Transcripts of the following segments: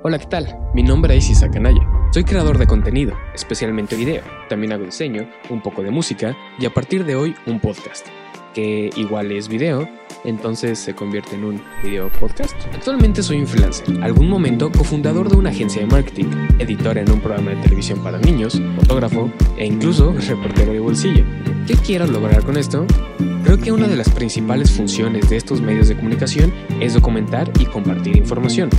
Hola, ¿qué tal? Mi nombre es Isaac Anaya. Soy creador de contenido, especialmente video. También hago diseño, un poco de música y a partir de hoy un podcast, que igual es video, entonces se convierte en un video podcast. Actualmente soy un freelancer, algún momento cofundador de una agencia de marketing, editor en un programa de televisión para niños, fotógrafo e incluso reportero de bolsillo. ¿Qué quiero lograr con esto? Creo que una de las principales funciones de estos medios de comunicación es documentar y compartir información.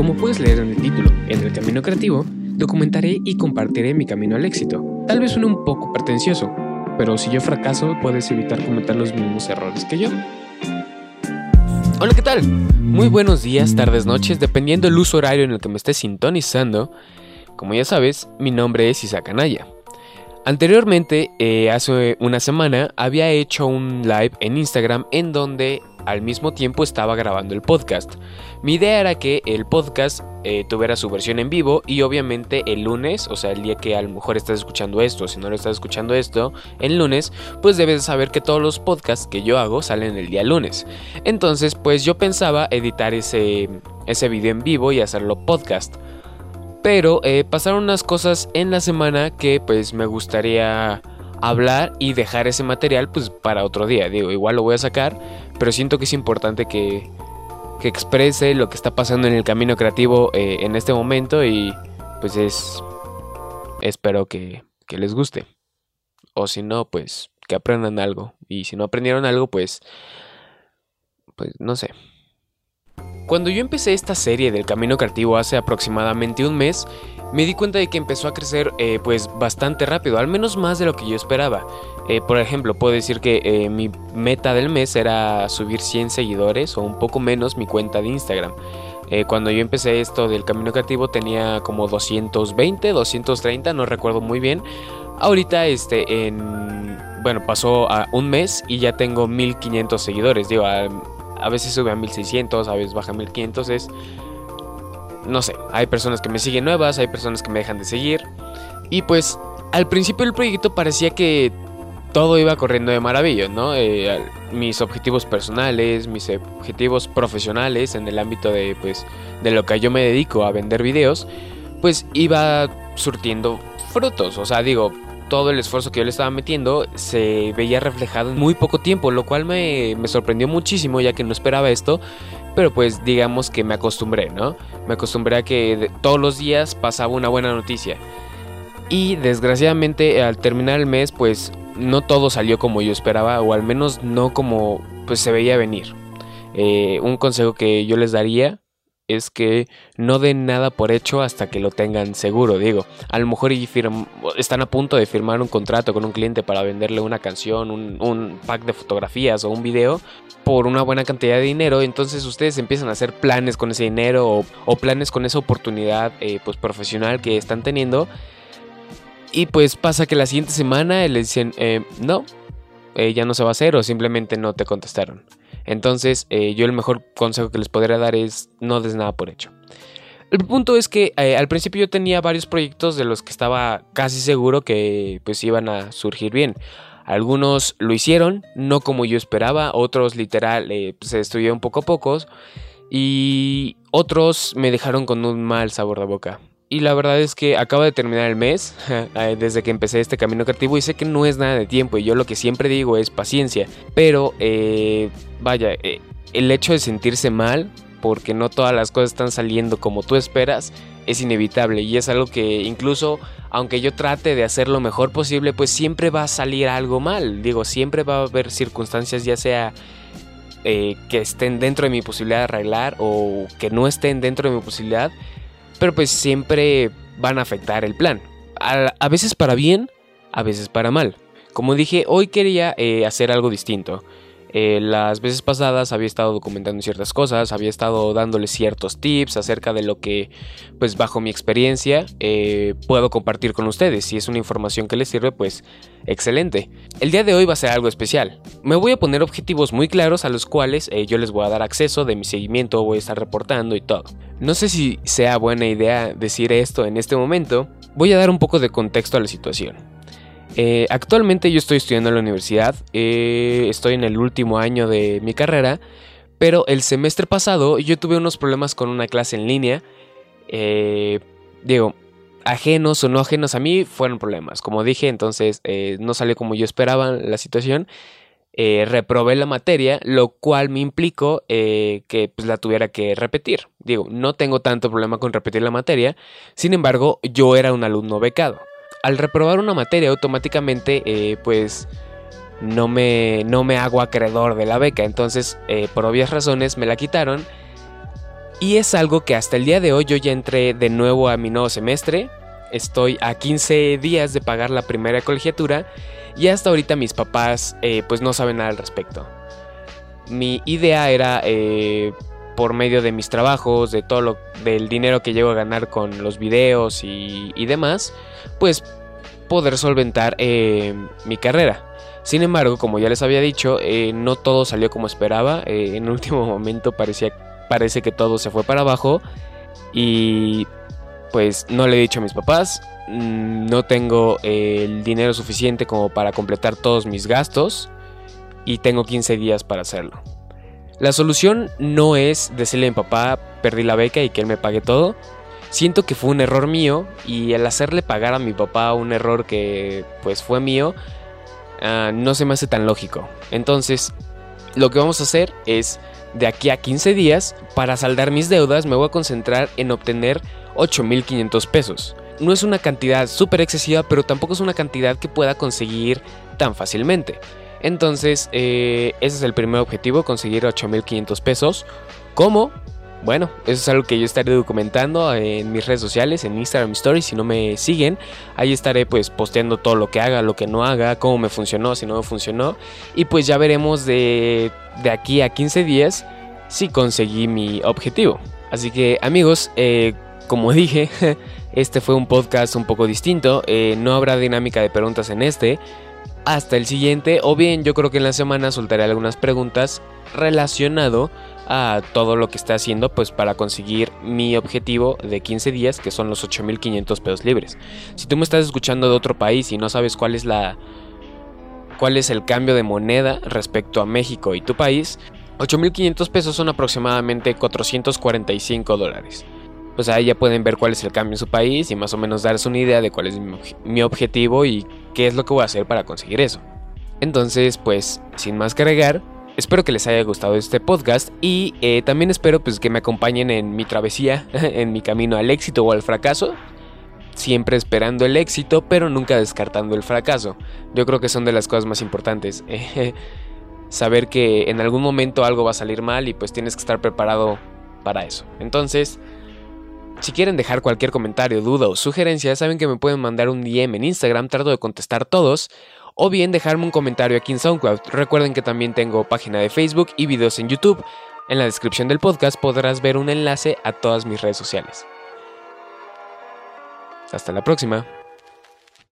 Como puedes leer en el título, en el camino creativo, documentaré y compartiré mi camino al éxito. Tal vez suene un poco pretencioso, pero si yo fracaso puedes evitar cometer los mismos errores que yo. Hola, ¿qué tal? Muy buenos días, tardes, noches, dependiendo del uso horario en el que me estés sintonizando. Como ya sabes, mi nombre es Isaac Anaya. Anteriormente, eh, hace una semana, había hecho un live en Instagram en donde al mismo tiempo estaba grabando el podcast. Mi idea era que el podcast eh, tuviera su versión en vivo y obviamente el lunes, o sea, el día que a lo mejor estás escuchando esto, si no lo estás escuchando esto, el lunes, pues debes saber que todos los podcasts que yo hago salen el día lunes. Entonces, pues yo pensaba editar ese, ese video en vivo y hacerlo podcast. Pero eh, pasaron unas cosas en la semana que pues me gustaría hablar y dejar ese material pues para otro día. Digo, igual lo voy a sacar, pero siento que es importante que, que exprese lo que está pasando en el camino creativo eh, en este momento y pues es... Espero que, que les guste. O si no, pues que aprendan algo. Y si no aprendieron algo, pues... Pues no sé. Cuando yo empecé esta serie del Camino Creativo hace aproximadamente un mes, me di cuenta de que empezó a crecer eh, pues bastante rápido, al menos más de lo que yo esperaba. Eh, por ejemplo, puedo decir que eh, mi meta del mes era subir 100 seguidores o un poco menos mi cuenta de Instagram. cuando yo empecé esto del Camino Creativo tenía como 220, 230, no recuerdo muy bien. Ahorita este en bueno, pasó a un mes y ya tengo 1500 seguidores. Digo, a veces sube a 1600, a veces baja a 1500, es... No sé, hay personas que me siguen nuevas, hay personas que me dejan de seguir. Y pues al principio del proyecto parecía que todo iba corriendo de maravilla, ¿no? Eh, mis objetivos personales, mis objetivos profesionales en el ámbito de, pues, de lo que yo me dedico a vender videos, pues iba surtiendo frutos. O sea, digo, todo el esfuerzo que yo le estaba metiendo se veía reflejado en muy poco tiempo, lo cual me, sorprendió muchísimo ya que no esperaba esto. Pero pues digamos que me acostumbré, ¿no? Me acostumbré a que todos los días pasaba una buena noticia. Y desgraciadamente al terminar el mes pues no todo salió como yo esperaba o al menos no como pues se veía venir. Eh, un consejo que yo les daría es que no den nada por hecho hasta que lo tengan seguro. Digo, a lo mejor están a punto de firmar un contrato con un cliente para venderle una canción, un, pack de fotografías o un video por una buena cantidad de dinero. Entonces ustedes empiezan a hacer planes con ese dinero o, planes con esa oportunidad eh, pues profesional que están teniendo. Y pues pasa que la siguiente semana les dicen, eh, no, eh, ya no se va a hacer o simplemente no te contestaron. Entonces, eh, yo el mejor consejo que les podría dar es no des nada por hecho. El punto es que eh, al principio yo tenía varios proyectos de los que estaba casi seguro que pues iban a surgir bien. Algunos lo hicieron, no como yo esperaba, otros literal se destruyeron poco a poco y otros me dejaron con un mal sabor de boca. Y la verdad es que acabo de terminar el mes, eh, desde que empecé este camino creativo, y sé que no es nada de tiempo, y yo lo que siempre digo es paciencia. Pero, eh, vaya, eh, el hecho de sentirse mal, porque no todas las cosas están saliendo como tú esperas, es inevitable, y es algo que incluso, aunque yo trate de hacer lo mejor posible, pues siempre va a salir algo mal. Digo, siempre va a haber circunstancias, ya sea... que estén dentro de mi posibilidad de arreglar o que no estén dentro de mi posibilidad, pero pues siempre van a afectar el plan. A, veces para bien, a veces para mal. Como dije, hoy quería eh, hacer algo distinto. Eh, las veces pasadas había estado documentando ciertas cosas, había estado dándoles ciertos tips acerca de lo que, pues bajo mi experiencia, eh, puedo compartir con ustedes. Si es una información que les sirve, pues excelente. El día de hoy va a ser algo especial. Me voy a poner objetivos muy claros a los cuales eh, yo les voy a dar acceso de mi seguimiento, voy a estar reportando y todo. No sé si sea buena idea decir esto en este momento, voy a dar un poco de contexto a la situación. Eh, actualmente yo estoy estudiando en la universidad, eh, estoy en el último año de mi carrera, pero el semestre pasado yo tuve unos problemas con una clase en línea Eh, digo, ajenos o no ajenos a mí fueron problemas. Como dije, entonces eh, no salió como yo esperaba la situación. Reprobé la materia, lo cual me implicó que pues, la tuviera que repetir. Digo, no tengo tanto problema con repetir la materia, sin embargo, yo era un alumno becado. Al reprobar una materia, automáticamente, pues no me, no me hago acreedor de la beca, entonces, por obvias razones, me la quitaron y es algo que hasta el día de hoy yo ya entré de nuevo a mi nuevo semestre. Estoy a 15 días de pagar la primera colegiatura y hasta ahorita mis papás eh, pues no saben nada al respecto. Mi idea era eh, por medio de mis trabajos, de todo lo del dinero que llego a ganar con los videos y, demás, pues poder solventar eh, mi carrera. Sin embargo, como ya les había dicho, no todo salió como esperaba. en el último momento parecía parece que todo se fue para abajo y pues no le he dicho a mis papás, mm, no tengo el dinero suficiente como para completar todos mis gastos y tengo 15 días para hacerlo. La solución no es decirle a mi papá perdí la beca y que él me pague todo. Siento que fue un error mío y el hacerle pagar a mi papá un error que pues fue mío ah, no se me hace tan lógico. Entonces lo que vamos a hacer es de aquí a 15 días, para saldar mis deudas me voy a concentrar en obtener 8.500 pesos. No es una cantidad súper excesiva, pero tampoco es una cantidad que pueda conseguir tan fácilmente. Entonces, eh, ese es el primer objetivo, conseguir 8.500 pesos. ¿Cómo? Bueno, eso es algo que yo estaré documentando en mis redes sociales, en Instagram Stories, si no me siguen, ahí estaré pues posteando todo lo que haga, lo que no haga, cómo me funcionó, si no me funcionó, y pues ya veremos de, de aquí a 15 días si conseguí mi objetivo. Así que amigos, eh, como dije, este fue un podcast un poco distinto, eh, no habrá dinámica de preguntas en este, hasta el siguiente, o bien yo creo que en la semana soltaré algunas preguntas relacionado a todo lo que está haciendo pues para conseguir mi objetivo de 15 días que son los 8500 pesos libres. Si tú me estás escuchando de otro país y no sabes cuál es la cuál es el cambio de moneda respecto a México y tu país, 8500 pesos son aproximadamente 445 dólares. Pues ahí ya pueden ver cuál es el cambio en su país y más o menos darse una idea de cuál es mi, objetivo y qué es lo que voy a hacer para conseguir eso. Entonces, pues, sin más que agregar, Espero que les haya gustado este podcast y eh, también espero pues, que me acompañen en mi travesía, en mi camino al éxito o al fracaso. Siempre esperando el éxito, pero nunca descartando el fracaso. Yo creo que son de las cosas más importantes. saber que en algún momento algo va a salir mal y pues tienes que estar preparado para eso. Entonces, si quieren dejar cualquier comentario, duda o sugerencia, saben que me pueden mandar un DM en Instagram, trato de contestar todos o bien dejarme un comentario aquí en SoundCloud. Recuerden que también tengo página de Facebook y videos en YouTube. En la descripción del podcast podrás ver un enlace a todas mis redes sociales. Hasta la próxima.